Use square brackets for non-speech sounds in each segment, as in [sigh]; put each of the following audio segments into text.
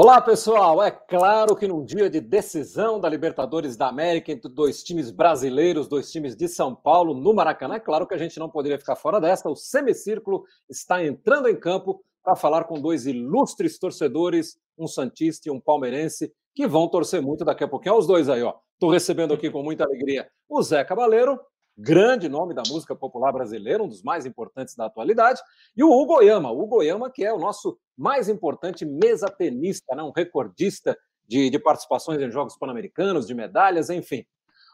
Olá, pessoal! É claro que num dia de decisão da Libertadores da América entre dois times brasileiros, dois times de São Paulo, no Maracanã, é claro que a gente não poderia ficar fora dessa. O Semicírculo está entrando em campo para falar com dois ilustres torcedores, um Santista e um Palmeirense, que vão torcer muito daqui a pouquinho. Olha os dois aí, ó. Estou recebendo aqui com muita alegria o Zé Cabaleiro, grande nome da música popular brasileira, um dos mais importantes da atualidade, e o Hugo Oyama, o Hugo Oyama, que é o nosso mais importante mesa tenista, né? um recordista de, de participações em Jogos Pan-Americanos, de medalhas, enfim.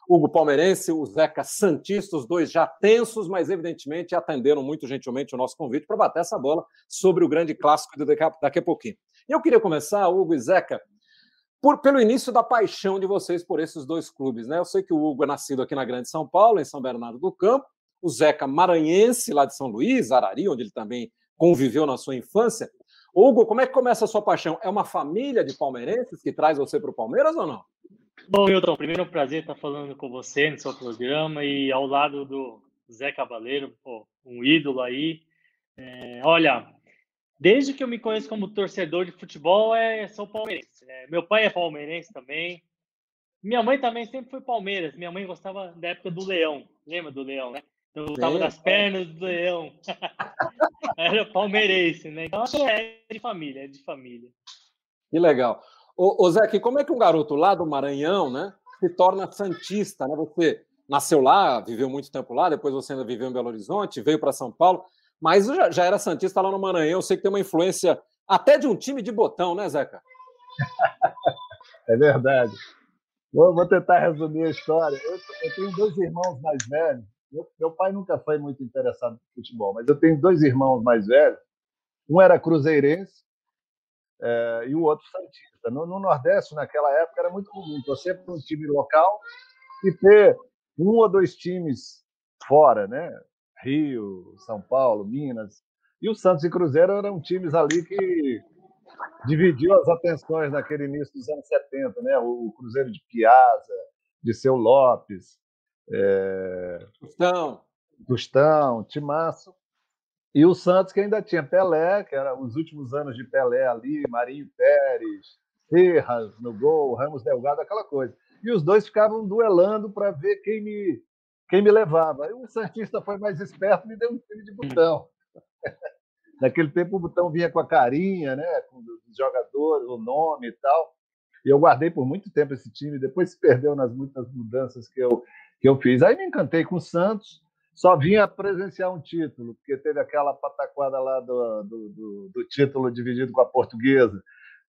Hugo Palmeirense, o Zeca Santista, os dois já tensos, mas evidentemente atenderam muito gentilmente o nosso convite para bater essa bola sobre o grande clássico daqui a, daqui a pouquinho. E eu queria começar, Hugo e Zeca, por, pelo início da paixão de vocês por esses dois clubes. Né? Eu sei que o Hugo é nascido aqui na Grande São Paulo, em São Bernardo do Campo, o Zeca maranhense, lá de São Luís, Arari, onde ele também conviveu na sua infância. Hugo, como é que começa a sua paixão? É uma família de palmeirenses que traz você para o Palmeiras ou não? Bom, Milton, primeiro é um prazer estar falando com você no seu programa e ao lado do Zé Cavaleiro, pô, um ídolo aí. É, olha, Desde que eu me conheço como torcedor de futebol, é, sou palmeirense. Né? Meu pai é palmeirense também. Minha mãe também sempre foi Palmeiras. Minha mãe gostava da época do Leão. Lembra do Leão, né? Eu gostava das pernas do Leão. [laughs] Era palmeirense, né? Então, é de família, é de família. Que legal. Ô, ô Zé, como é que um garoto lá do Maranhão, né, se torna santista, né? Você nasceu lá, viveu muito tempo lá, depois você ainda viveu em Belo Horizonte, veio para São Paulo. Mas já, já era Santista lá no Maranhão. Eu sei que tem uma influência até de um time de botão, né, Zeca? [laughs] é verdade. Vou, vou, tentar resumir a história. Eu, eu tenho dois irmãos mais velhos. Meu, meu, pai nunca foi muito interessado no futebol, mas eu tenho dois irmãos mais velhos. Um era cruzeirense é, e o outro santista. No, no, Nordeste, naquela época, era muito comum torcer para um time local e ter um ou dois times fora, né? Rio, São Paulo, Minas. E o Santos e Cruzeiro eram times ali que dividiu as atenções naquele início dos anos 70, né? O Cruzeiro de Piazza, de Seu Lopes, é... Tostão, Tostão, Timaço. E o Santos que ainda tinha Pelé, que era os últimos anos de Pelé ali, Marinho Pérez, Serras no gol, Ramos Delgado, aquela coisa. E os dois ficavam duelando para ver quem me quem me levava. Aí o Santista foi mais esperto e me deu um time de botão. [laughs] Naquele tempo o botão vinha com a carinha, né? com os jogadores, o nome e tal. E eu guardei por muito tempo esse time, depois se perdeu nas muitas mudanças que eu, que eu fiz. Aí me encantei com o Santos, só vinha presenciar um título, porque teve aquela pataquada lá do, do, do, do título dividido com a portuguesa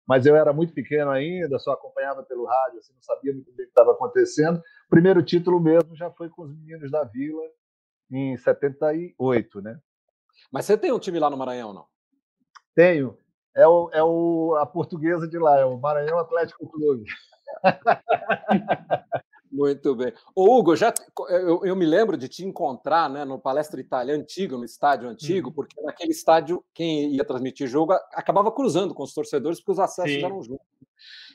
mas eu era muito pequeno ainda, só acompanhava pelo rádio, assim, não sabia muito bem o que estava acontecendo. O primeiro título mesmo já foi com os meninos da Vila, em 78, né? Mas você tem um time lá no Maranhão, não? Tenho. É, o, é o, a portuguesa de lá, é o Maranhão Atlético Clube. [laughs] Muito bem. Ô, Hugo, já, eu, eu, me lembro de te encontrar né, no Palestra Itália antigo, no estádio antigo, uhum. porque naquele estádio, quem ia transmitir jogo acabava cruzando com os torcedores, porque os acessos Sim. eram juntos.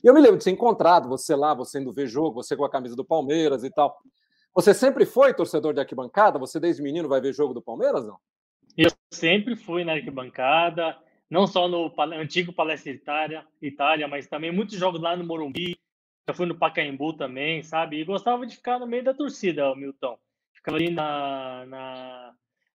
E eu me lembro de ter encontrado você lá, você indo ver jogo, você com a camisa do Palmeiras e tal. Você sempre foi torcedor de arquibancada? Você desde menino vai ver jogo do Palmeiras, não? Eu sempre fui na arquibancada, não só no antigo Palestra Itália, Itália mas também muitos jogos lá no Morumbi, já fui no Pacaembu também, sabe? E gostava de ficar no meio da torcida, Milton. Ficava ali na, na,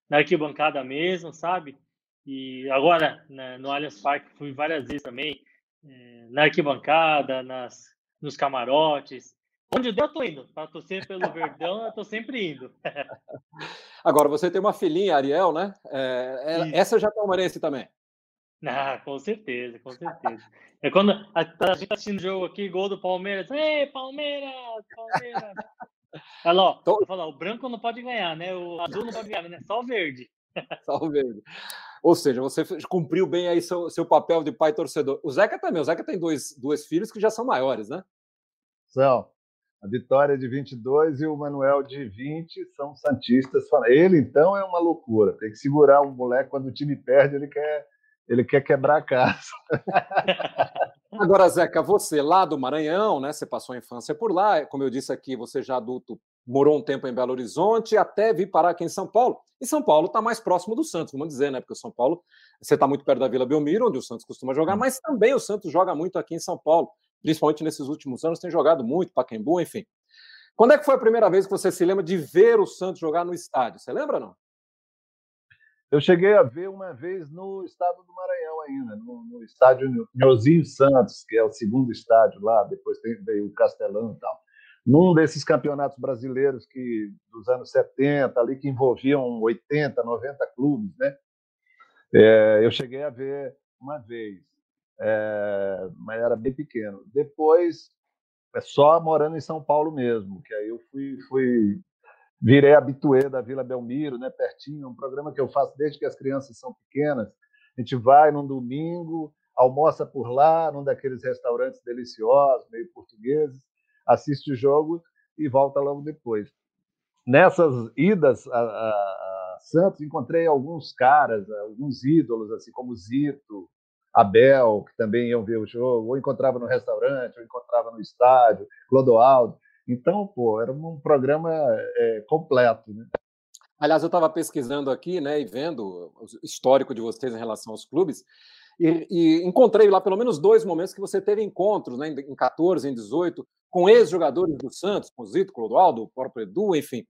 na arquibancada mesmo, sabe? E agora, né, no Allianz Parque, fui várias vezes também, é, na arquibancada, nas, nos camarotes. Onde eu tô indo. Para torcer pelo Verdão, eu tô sempre indo. [laughs] Agora, você tem uma filhinha, Ariel, né? É, essa já é palmeirense também. Ah, com certeza, com certeza. É quando a, a gente tá assistindo o jogo aqui, gol do Palmeiras. Ei, Palmeiras, Palmeiras. Olha lá, falar, o branco não pode ganhar, né? O azul não pode ganhar, né? Só o verde. Só o verde. Ou seja, você cumpriu bem aí seu, seu papel de pai torcedor. O Zeca também. O Zeca tem dois, dois filhos que já são maiores, né? São. A Vitória de 22 e o Manuel de 20 são santistas. Ele, então, é uma loucura. Tem que segurar o moleque quando o time perde, ele quer ele quer quebrar a casa. [laughs] Agora, Zeca, você lá do Maranhão, né? Você passou a infância por lá, como eu disse aqui, você já adulto morou um tempo em Belo Horizonte, até vir parar aqui em São Paulo. E São Paulo está mais próximo do Santos, vamos dizer, né? Porque o São Paulo, você está muito perto da Vila Belmiro, onde o Santos costuma jogar, mas também o Santos joga muito aqui em São Paulo, principalmente nesses últimos anos, tem jogado muito, Pacaembu, enfim. Quando é que foi a primeira vez que você se lembra de ver o Santos jogar no estádio? Você lembra não? Eu cheguei a ver uma vez no estado do Maranhão ainda, no, no estádio Nhozinho Santos, que é o segundo estádio lá, depois tem, veio o Castelão e tal num desses campeonatos brasileiros que dos anos 70, ali que envolviam 80, 90 clubes, né? É, eu cheguei a ver uma vez, é, mas era bem pequeno. Depois, é só morando em São Paulo mesmo, que aí eu fui, fui virei habituê da Vila Belmiro, né, pertinho, um programa que eu faço desde que as crianças são pequenas. A gente vai num domingo, almoça por lá, num daqueles restaurantes deliciosos, meio portugueses, assiste o jogo e volta logo depois. Nessas idas a, a, a Santos, encontrei alguns caras, alguns ídolos, assim como Zito, Abel, que também iam ver o jogo, ou encontrava no restaurante, ou encontrava no estádio, Clodoaldo. Então, pô, era um programa é, completo, né? Aliás, eu estava pesquisando aqui, né, e vendo o histórico de vocês em relação aos clubes, e, e, encontrei lá pelo menos dois momentos que você teve encontros, né, em 14, em 18, com ex-jogadores do Santos, com Zito, Clodoaldo, o próprio Edu, enfim.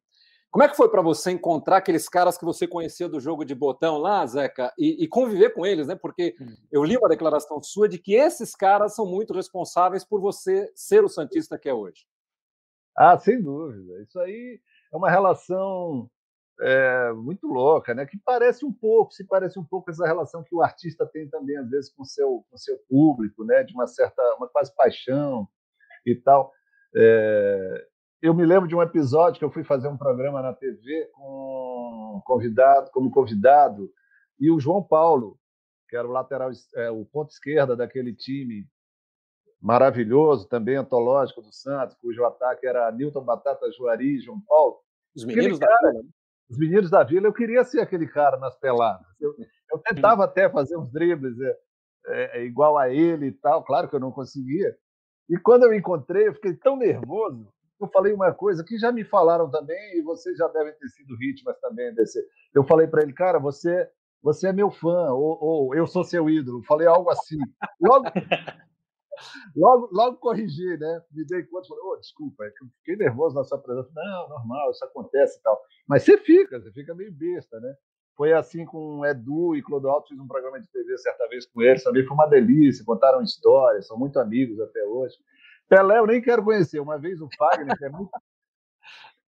Como é que foi para você encontrar aqueles caras que você conhecia do jogo de botão lá, Zeca, e, e, conviver com eles, né? Porque hum. eu li uma declaração sua de que esses caras são muito responsáveis por você ser o Santista que é hoje. Ah, sem dúvida. Isso aí é uma relação é, muito louca, né? Que parece um pouco, se parece um pouco essa relação que o artista tem também às vezes com seu com seu público, né? De uma certa, uma quase paixão e tal. É, eu me lembro de um episódio que eu fui fazer um programa na TV com convidado, como convidado e o João Paulo, que era o lateral, é, o ponto esquerda daquele time maravilhoso, também antológico do Santos, cujo ataque era Newton Batata Juari e João Paulo. Os meninos cara, da Vila. Os meninos da Vila, eu queria ser aquele cara nas peladas. Eu, eu tentava até fazer uns dribles é, é, é, igual a ele e tal, claro que eu não conseguia. E quando eu encontrei, eu fiquei tão nervoso. Eu falei uma coisa que já me falaram também, e vocês já devem ter sido vítimas também desse. Eu falei para ele, cara, você você é meu fã, ou, ou, eu sou seu ídolo. Falei algo assim. Logo, logo, logo corrigi, né? Me dei conta, falei, oh, desculpa, é eu fiquei nervoso na sua presença. Não, normal, isso acontece e tal. Mas você fica, você fica meio besta, né? Foi assim com Edu e Clodoaldo, fiz um programa de TV certa vez com eles, também foi uma delícia, contaram histórias, são muito amigos até hoje. Pelé eu nem quero conhecer, uma vez o Fagner, que é muito,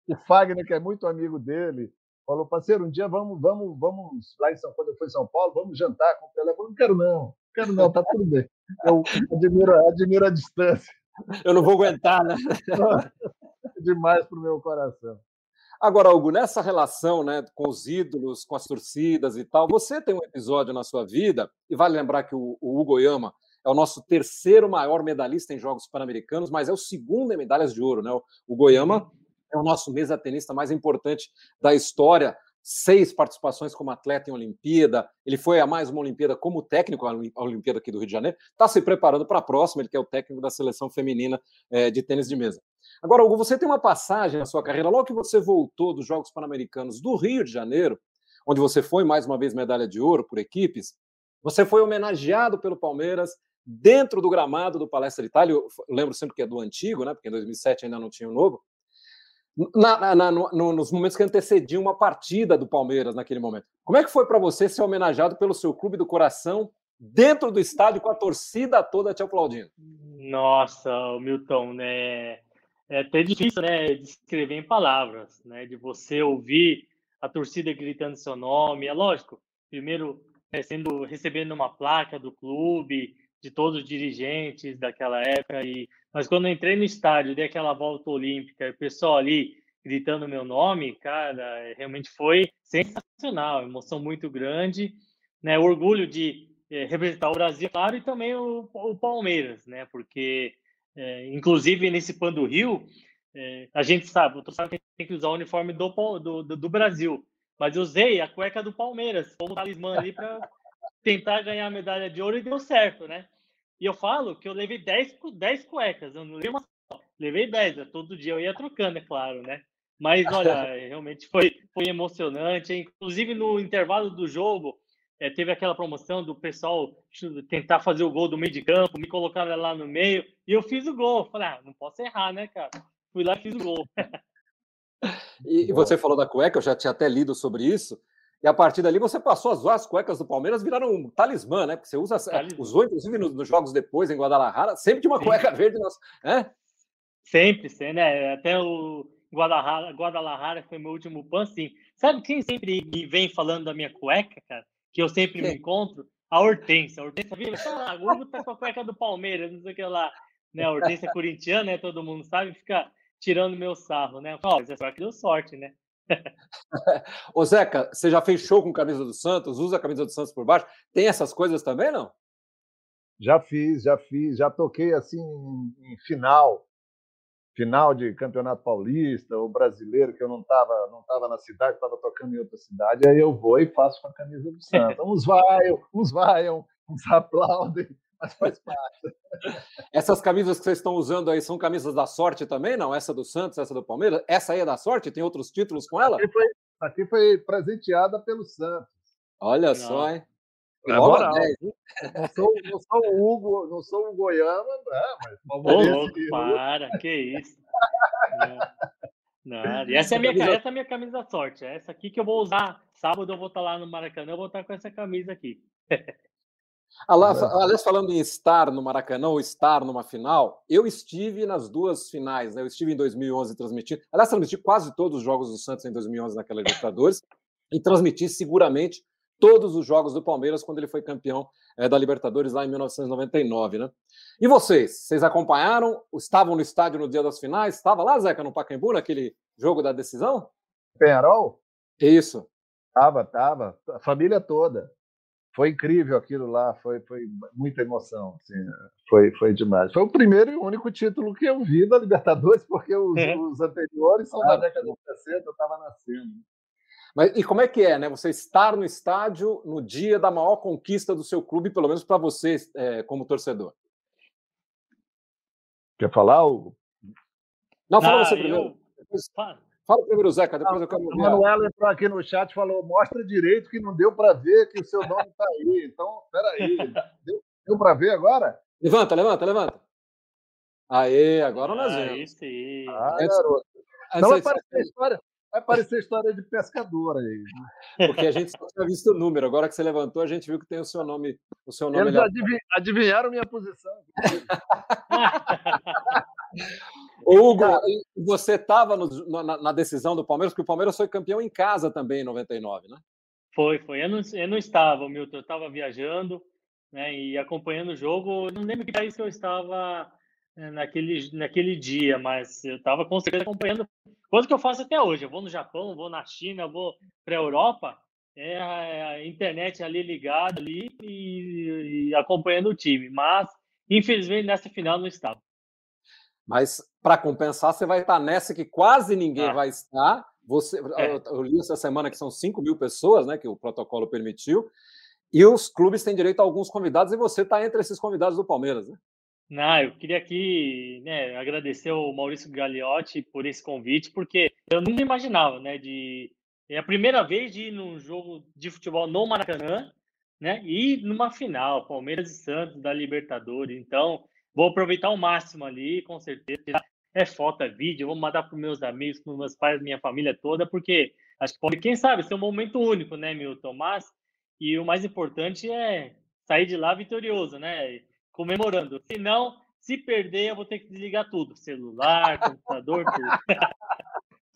o Fagner, que é muito amigo dele, falou, parceiro, um dia vamos, vamos, vamos lá em São Paulo, eu fui em São Paulo, vamos jantar com o Pelé. Eu falei, não quero não, não quero não, tá tudo bem. Eu admiro, admiro a distância. Eu não vou aguentar, né? [laughs] Demais para o meu coração. Agora, Hugo, nessa relação né, com os ídolos, com as torcidas e tal, você tem um episódio na sua vida, e vale lembrar que o, o Hugo Yama é o nosso terceiro maior medalhista em Jogos Pan-Americanos, mas é o segundo em medalhas de ouro. Né? O Goiama é o nosso mesa tenista mais importante da história. Seis participações como atleta em Olimpíada. Ele foi a mais uma Olimpíada como técnico, a Olimpíada aqui do Rio de Janeiro. Está se preparando para a próxima, ele que é o técnico da seleção feminina é, de tênis de mesa. Agora, Hugo, você tem uma passagem na sua carreira, logo que você voltou dos Jogos Pan-Americanos do Rio de Janeiro, onde você foi mais uma vez medalha de ouro por equipes, você foi homenageado pelo Palmeiras dentro do gramado do Palestra Itália. Eu lembro sempre que é do antigo, né? Porque em 2007 ainda não tinha o novo. Na, na, no, nos momentos que antecediam uma partida do Palmeiras naquele momento. Como é que foi para você ser homenageado pelo seu clube do coração dentro do estádio com a torcida toda te aplaudindo? Nossa, Milton, né? é até difícil, né, descrever em palavras, né, de você ouvir a torcida gritando seu nome, é lógico, primeiro é, sendo recebendo uma placa do clube, de todos os dirigentes daquela época, e, mas quando entrei no estádio, dei aquela volta olímpica, o pessoal ali gritando meu nome, cara, é, realmente foi sensacional, emoção muito grande, né, orgulho de é, representar o Brasil, claro, e também o, o Palmeiras, né, porque é, inclusive, nesse Pan do Rio, é, a gente sabe, o que tem que usar o uniforme do, do, do, Brasil. Mas eu usei a cueca do Palmeiras como talismã ali para tentar ganhar a medalha de ouro e deu certo, né? E eu falo que eu levei 10, 10 cuecas, eu não levei uma só, levei 10, né? todo dia eu ia trocando, é claro, né? Mas olha, [laughs] realmente foi, foi emocionante. Inclusive no intervalo do jogo, é, teve aquela promoção do pessoal tentar fazer o gol do meio de campo, me colocaram lá no meio, e eu fiz o gol. Falei, ah, não posso errar, né, cara? Fui lá e fiz o gol. e, e você falou da cueca, eu já tinha até lido sobre isso. E a partir dali você passou as, as cuecas do Palmeiras viraram um talismã, né? Porque você usa, talismã. usou inclusive nos, nos, jogos depois em Guadalajara, sempre de uma Sim. cueca verde, né? Sempre, sempre, né? Até o Guadalajara, Guadalajara foi meu último pan, sim. Sabe quem sempre me vem falando da minha cueca, cara? Que eu sempre me encontro? A Hortência. A Hortência viu, ah, o Hugo tá com a cueca do Palmeiras, não sei o que lá. Né? A Hortência é corintiana, né? Todo mundo sabe, fica tirando meu sarro, né? Ó, essa que deu sorte, né? [laughs] Ô Zeca, você já fez show com camisa do Santos? Usa a camisa do Santos por baixo? Tem essas coisas também, não? Já fiz, já fiz, já toquei assim em final final de campeonato paulista ou brasileiro que eu não estava não tava na cidade, estava tocando em outra cidade, aí eu vou e faço com a camisa do [laughs] Santos. Uns vaiam, uns vaiam, uns [laughs] aplaudem, mas faz [laughs] parte. Essas camisas que vocês estão usando aí são camisas da sorte também, não? Essa do Santos, essa do Palmeiras? Essa aí é da sorte? Tem outros títulos com ela? Aqui foi, aqui foi presenteada pelo Santos. Olha não. só, hein? É moral, não, sou, não sou o Hugo, não sou o Goiama, não, mas louco, para, que isso. Não, E essa é a minha, essa é a minha camisa da sorte. É essa aqui que eu vou usar. Sábado eu vou estar lá no Maracanã, eu vou estar com essa camisa aqui. [laughs] Aliás, falando em estar no Maracanã ou estar numa final, eu estive nas duas finais. Né? Eu estive em 2011 transmitindo. Aliás, transmiti quase todos os jogos do Santos em 2011 naquela Libertadores e transmiti seguramente todos os jogos do Palmeiras quando ele foi campeão é, da Libertadores lá em 1999, né? E vocês? Vocês acompanharam? Estavam no estádio no dia das finais? Estava lá, Zeca, no Pacaembu, naquele jogo da decisão? Penharol? Isso. Tava, tava. A família toda. Foi incrível aquilo lá, foi, foi muita emoção. Assim, foi, foi demais. Foi o primeiro e único título que eu vi da Libertadores, porque os, é. os anteriores são da década de 60, eu estava nascendo. Mas e como é que é, né? Você estar no estádio no dia da maior conquista do seu clube, pelo menos para você é, como torcedor? Quer falar, Hugo? Não, fala ah, você primeiro. Eu... Fala primeiro, Zeca, depois eu quero ouvir. O Manuel entrou aqui no chat e falou: mostra direito que não deu para ver que o seu nome está aí. Então, peraí. [laughs] Deu, deu para ver agora? Levanta, levanta, levanta. Aê, agora nós vemos. Aí sim. Ah, garoto. Não vai parecer a história. Vai parecer história de pescador aí. [laughs] Porque a gente só tinha visto o número. Agora que você levantou, a gente viu que tem o seu nome. O seu nome Eles adiv adivinharam minha posição. [laughs] Hugo, você estava na, na, decisão do Palmeiras, porque o Palmeiras foi campeão em casa também em 99, né? Foi, foi. Eu não, eu não estava, Milton. Eu estava viajando né, e acompanhando o jogo. Não lembro que país que eu estava né, naquele, naquele dia, mas eu estava com certeza acompanhando Coisa que eu faço até hoje. Eu vou no Japão, vou na China, vou para a Europa, é a internet ali ligada ali e, e, acompanhando o time. Mas, infelizmente, nessa final não estava. Mas, para compensar, você vai estar nessa que quase ninguém ah. vai estar. Você, é. eu, li essa semana que são 5 mil pessoas, né, que o protocolo permitiu. E os clubes têm direito a alguns convidados, e você está entre esses convidados do Palmeiras, né? Não, eu queria aqui né, agradecer ao Maurício Gagliotti por esse convite, porque eu nunca imaginava, né? De, é a primeira vez de ir num jogo de futebol no Maracanã, né? E numa final, Palmeiras e Santos da Libertadores. Então, vou aproveitar o máximo ali, com certeza. É foto, é vídeo, vou mandar para os meus amigos, para os meus pais, minha família toda, porque acho que pode, quem sabe, ser um momento único, né, Milton? Mas, e o mais importante é sair de lá vitorioso, né? comemorando. Se não, se perder, eu vou ter que desligar tudo: celular, computador, tudo.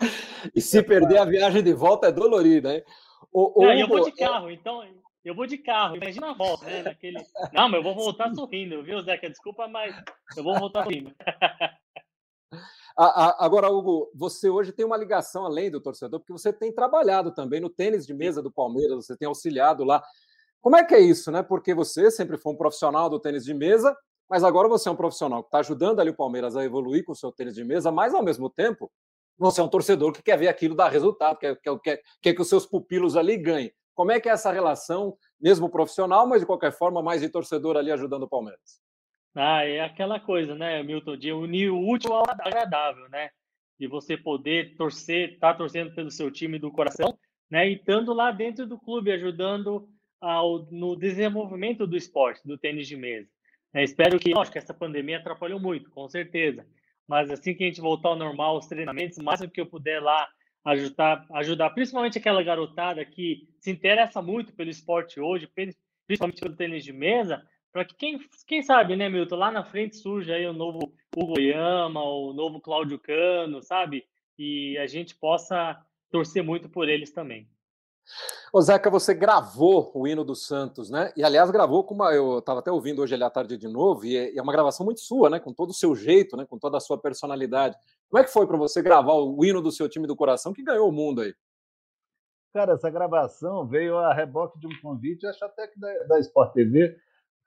[laughs] e se perder, a viagem de volta é dolorida, hein? O, o não, Hugo, eu vou de é carro, é... então eu vou de carro. Imagina a volta, né? Naquele... [laughs] Não, mas eu vou voltar sorrindo, viu, Zeca? Desculpa, mas eu vou voltar sorrindo. [laughs] Agora, Hugo, você hoje tem uma ligação além do torcedor, porque você tem trabalhado também no tênis de mesa do Palmeiras, você tem auxiliado lá. Como é que é isso, né? Porque você sempre foi um profissional do tênis de mesa, mas agora você é um profissional que está ajudando ali o Palmeiras a evoluir com o seu tênis de mesa, mas ao mesmo tempo você é um torcedor que quer ver aquilo dar resultado, quer, quer, quer, quer que os seus pupilos ali ganhem. Como é que é essa relação, mesmo profissional, mas de qualquer forma mais de torcedor ali ajudando o Palmeiras? Ah, é aquela coisa, né, Milton, de unir o útil ao agradável, né? de você poder torcer, tá torcendo pelo seu time do coração, né? E estando lá dentro do clube, ajudando ao, no desenvolvimento do esporte, do tênis de mesa. É, espero que, que essa pandemia atrapalhou muito, com certeza. Mas assim que a gente voltar ao normal, os treinamentos, o máximo que eu puder lá ajudar, ajudar principalmente aquela garotada que se interessa muito pelo esporte hoje, principalmente pelo tênis de mesa, para que quem, quem sabe, né, Milton, lá na frente surja aí o novo Hugo Yama, o novo Cláudio Cano, sabe? E a gente possa torcer muito por eles também. Ô Zeca, você gravou o hino do Santos, né? E aliás, gravou com uma. Eu estava até ouvindo hoje ali à tarde de novo, e é, é uma gravação muito sua, né? Com todo o seu jeito, né? Com toda a sua personalidade. Como é que foi para você gravar o hino do seu time do coração que ganhou o mundo aí? Cara, essa gravação veio a reboque de um convite, acho até que da, da Sport TV,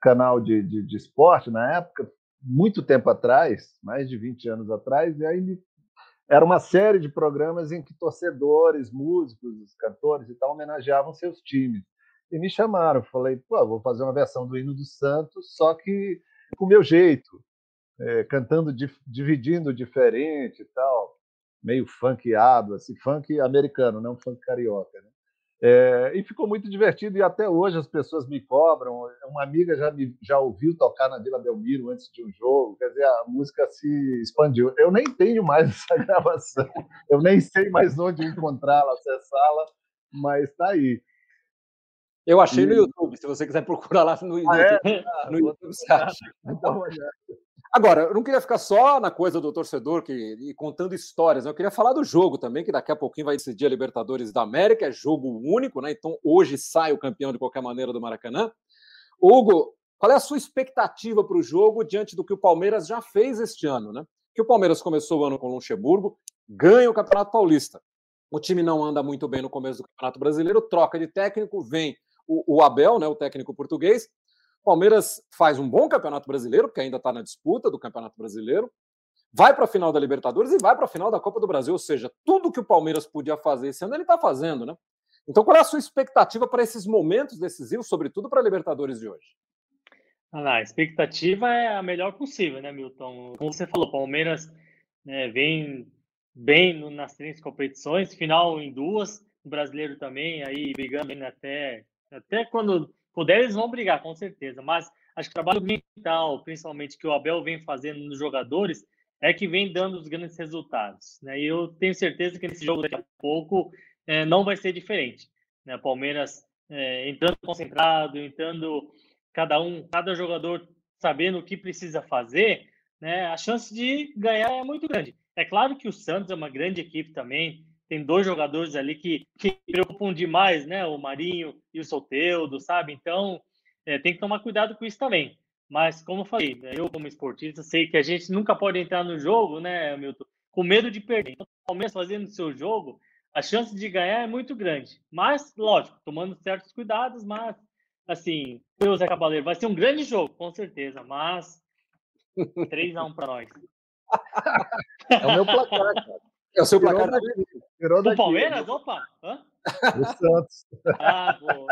canal de, de, de esporte na época, muito tempo atrás, mais de 20 anos atrás, e aí me era uma série de programas em que torcedores, músicos, cantores e tal homenageavam seus times. E me chamaram, falei, pô, vou fazer uma versão do hino do Santos, só que com o meu jeito, é, cantando, dividindo diferente e tal, meio funkeado, assim, funk americano, não funk carioca. Né? É, e ficou muito divertido e até hoje as pessoas me cobram. Uma amiga já me já ouviu tocar na Vila Belmiro antes de um jogo, quer dizer, a música se expandiu. Eu nem tenho mais [laughs] essa gravação, eu nem sei mais onde encontrá-la, acessá-la, mas está aí. Eu achei e... no YouTube, se você quiser procurar lá no, ah, é? [laughs] ah, no YouTube, você acha. [laughs] Dá uma olhada. Agora, eu não queria ficar só na coisa do torcedor que, e contando histórias, né? eu queria falar do jogo também, que daqui a pouquinho vai decidir a Libertadores da América, é jogo único, né? Então hoje sai o campeão de qualquer maneira do Maracanã. Hugo, qual é a sua expectativa para o jogo diante do que o Palmeiras já fez este ano, né? Que o Palmeiras começou o ano com o Luxemburgo, ganha o Campeonato Paulista. O time não anda muito bem no começo do Campeonato Brasileiro, troca de técnico, vem o, o Abel, né, o técnico português, Palmeiras faz um bom campeonato brasileiro, porque ainda está na disputa do campeonato brasileiro, vai para a final da Libertadores e vai para a final da Copa do Brasil. Ou seja, tudo que o Palmeiras podia fazer esse ano, ele está fazendo, né? Então, qual é a sua expectativa para esses momentos decisivos, sobretudo para a Libertadores de hoje? Ah, a expectativa é a melhor possível, né, Milton? Como você falou, Palmeiras né, vem bem nas três competições, final em duas, o brasileiro também, aí brigando até, até quando puder, eles vão brigar, com certeza. Mas acho que o trabalho mental, principalmente que o Abel vem fazendo nos jogadores, é que vem dando os grandes resultados. Né? E eu tenho certeza que nesse jogo daqui a pouco é, não vai ser diferente. Né? Palmeiras é, entrando concentrado, entrando cada um, cada jogador sabendo o que precisa fazer, né? a chance de ganhar é muito grande. É claro que o Santos é uma grande equipe também, tem dois jogadores ali que, que preocupam demais, né? O Marinho e o Soteudo, sabe? Então, é, tem que tomar cuidado com isso também. Mas, como eu falei, né, eu, como esportista, sei que a gente nunca pode entrar no jogo, né, Milton, com medo de perder. Então, o Palmeiras fazendo o seu jogo, a chance de ganhar é muito grande. Mas, lógico, tomando certos cuidados, mas, assim, o Zé Cabaleiro, vai ser um grande jogo, com certeza, mas [laughs] 3x1 para nós. É o meu placar, cara. É o seu placar. Tirou do Palmeiras? Opa! Hã? O Santos. [laughs] Ah, boa.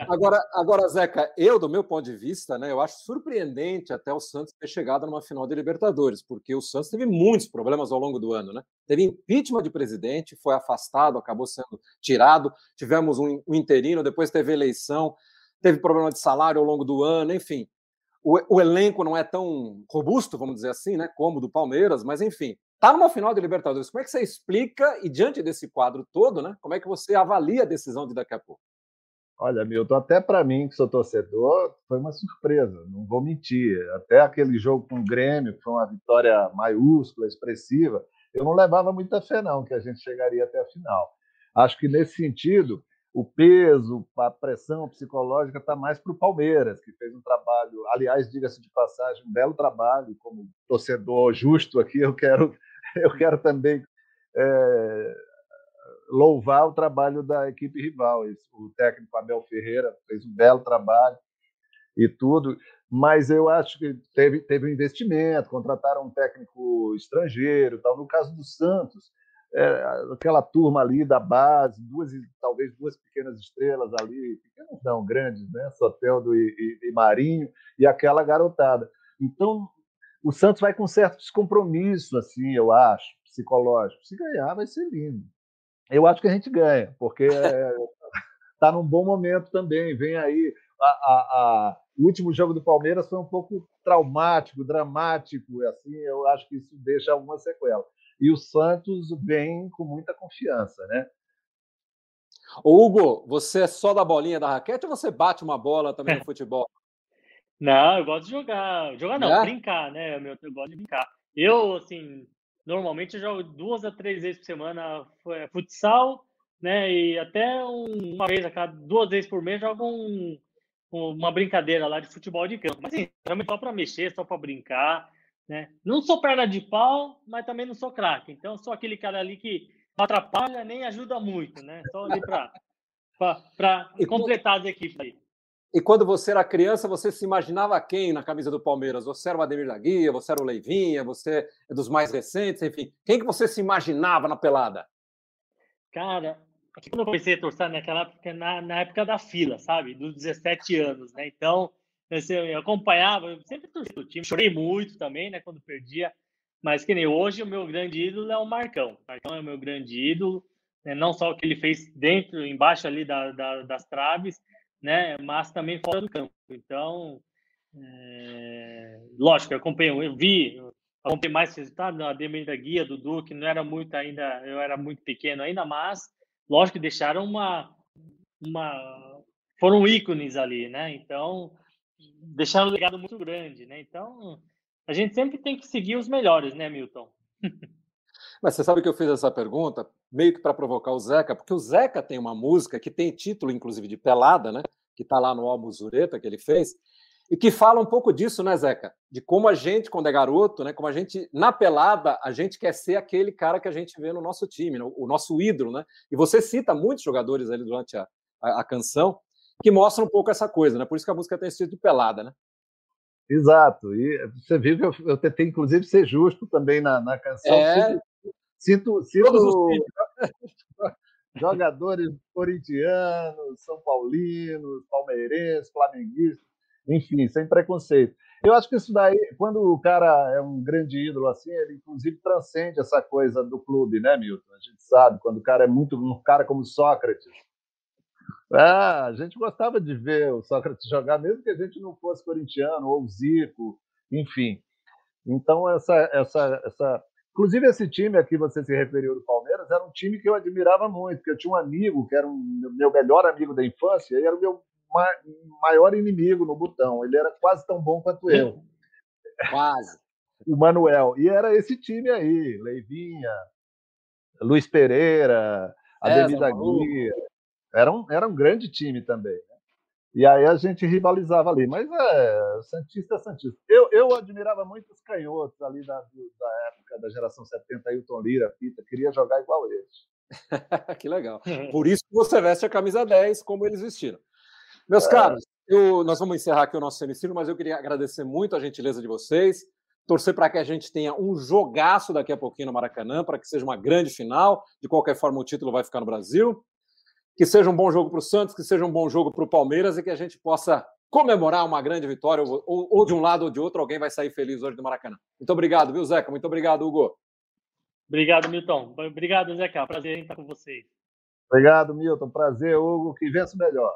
Agora, agora, Zeca, eu, do meu ponto de vista, né, eu acho surpreendente até o Santos ter chegado numa final de Libertadores, porque o Santos teve muitos problemas ao longo do ano, né? Teve impeachment de presidente, foi afastado, acabou sendo tirado, tivemos um, um interino, depois teve eleição, teve problema de salário ao longo do ano, enfim. O, o elenco não é tão robusto, vamos dizer assim, né, como o do Palmeiras, mas enfim, Está numa final de Libertadores. Como é que você explica, e diante desse quadro todo, né, como é que você avalia a decisão de daqui a pouco? Olha, Milton, até para mim, que sou torcedor, foi uma surpresa, não vou mentir. Até aquele jogo com o Grêmio, que foi uma vitória maiúscula, expressiva, eu não levava muita fé, não, que a gente chegaria até a final. Acho que, nesse sentido, o peso, a pressão psicológica está mais para o Palmeiras, que fez um trabalho, aliás, diga-se de passagem, um belo trabalho, como torcedor justo aqui, eu quero eu quero também é, louvar o trabalho da equipe rival. O técnico Abel Ferreira fez um belo trabalho e tudo, mas eu acho que teve, teve um investimento, contrataram um técnico estrangeiro. Tal. No caso do Santos, é, aquela turma ali da base, duas talvez duas pequenas estrelas ali, pequenas não, grandes, né? Soteldo e, e, e Marinho, e aquela garotada. Então, o Santos vai com certo descompromisso, assim, eu acho, psicológico. Se ganhar, vai ser lindo. Eu acho que a gente ganha, porque está [laughs] num bom momento também. Vem aí. A, a, a, o último jogo do Palmeiras foi um pouco traumático, dramático, assim, eu acho que isso deixa alguma sequela. E o Santos vem com muita confiança, né? Ô, Hugo, você é só da bolinha da raquete ou você bate uma bola também no futebol? Não, eu gosto de jogar. Jogar não, é? brincar, né? Eu, eu gosto de brincar. Eu, assim, normalmente eu jogo duas a três vezes por semana futsal, né? E até uma vez a cada duas vezes por mês jogo um, uma brincadeira lá de futebol de campo. Mas assim, realmente só para mexer, só para brincar, né? Não sou perna de pau, mas também não sou craque. Então sou aquele cara ali que não atrapalha nem ajuda muito, né? Só ali para completar as equipes aí. E quando você era criança, você se imaginava quem na camisa do Palmeiras? Você era o Ademir da Guia, você era o Leivinha, você é dos mais recentes, enfim. Quem que você se imaginava na pelada? Cara, quando eu comecei a torcer naquela época, na, na época da fila, sabe? Dos 17 anos, né? Então, assim, eu acompanhava, eu sempre torci o time, chorei muito também, né? Quando perdia. Mas que nem hoje, o meu grande ídolo é o Marcão. O Marcão é o meu grande ídolo, né? não só o que ele fez dentro, embaixo ali da, da, das traves, né? Mas também fora do campo. Então, é... lógico, eu acompanhei, eu vi, acompanhei mais resultados na Ademir da Guia, do Duque, não era muito ainda, eu era muito pequeno ainda, mas lógico que deixaram uma, uma foram ícones ali, né? Então, deixaram um legado muito grande, né? Então, a gente sempre tem que seguir os melhores, né, Milton? [laughs] Mas você sabe que eu fiz essa pergunta meio que para provocar o Zeca, porque o Zeca tem uma música que tem título, inclusive, de Pelada, né? Que está lá no álbum Zureta que ele fez, e que fala um pouco disso, né, Zeca? De como a gente, quando é garoto, né? Como a gente, na pelada, a gente quer ser aquele cara que a gente vê no nosso time, o nosso ídolo, né? E você cita muitos jogadores ali durante a, a, a canção que mostram um pouco essa coisa, né? Por isso que a música tem esse título de pelada, né? Exato. E você viu que eu, eu tentei, inclusive, ser justo também na, na canção. É... Sinto, sinto, [laughs] jogadores corintianos, são paulinos, palmeirenses, flamenguistas, enfim, sem preconceito. Eu acho que isso daí, quando o cara é um grande ídolo assim, ele inclusive transcende essa coisa do clube, né, Milton? A gente sabe, quando o cara é muito um cara como Sócrates. Ah, a gente gostava de ver o Sócrates jogar, mesmo que a gente não fosse corintiano ou Zico, enfim. Então essa essa essa Inclusive, esse time aqui, você se referiu do Palmeiras, era um time que eu admirava muito, porque eu tinha um amigo que era um, meu melhor amigo da infância, e era o meu maior inimigo no botão. Ele era quase tão bom quanto eu. [laughs] Quase. o Manuel. E era esse time aí, Leivinha, Luiz Pereira, Ademir é, Guia. Era um, era um grande time também. E aí a gente rivalizava ali. Mas é, Santista é Santista. Eu, eu admirava muito os canhotos ali da, da época da geração 70, Ailton Lira, Pita. Queria jogar igual eles. [laughs] que legal. Por isso que você veste a camisa 10, como eles vestiram. Meus é. caros, eu, nós vamos encerrar aqui o nosso semicírculo, mas eu queria agradecer muito a gentileza de vocês. Torcer para que a gente tenha um jogaço daqui a pouquinho no Maracanã, para que seja uma grande final. De qualquer forma, o título vai ficar no Brasil que seja um bom jogo para o Santos, que seja um bom jogo para o Palmeiras e que a gente possa comemorar uma grande vitória, ou, ou, de um lado ou de outro, alguém vai sair feliz hoje do Maracanã. Muito obrigado, viu, Zeca? Muito obrigado, Hugo. Obrigado, Milton. Obrigado, Zeca. Prazer em estar com vocês. Obrigado, Milton. Prazer, Hugo. Que vença melhor.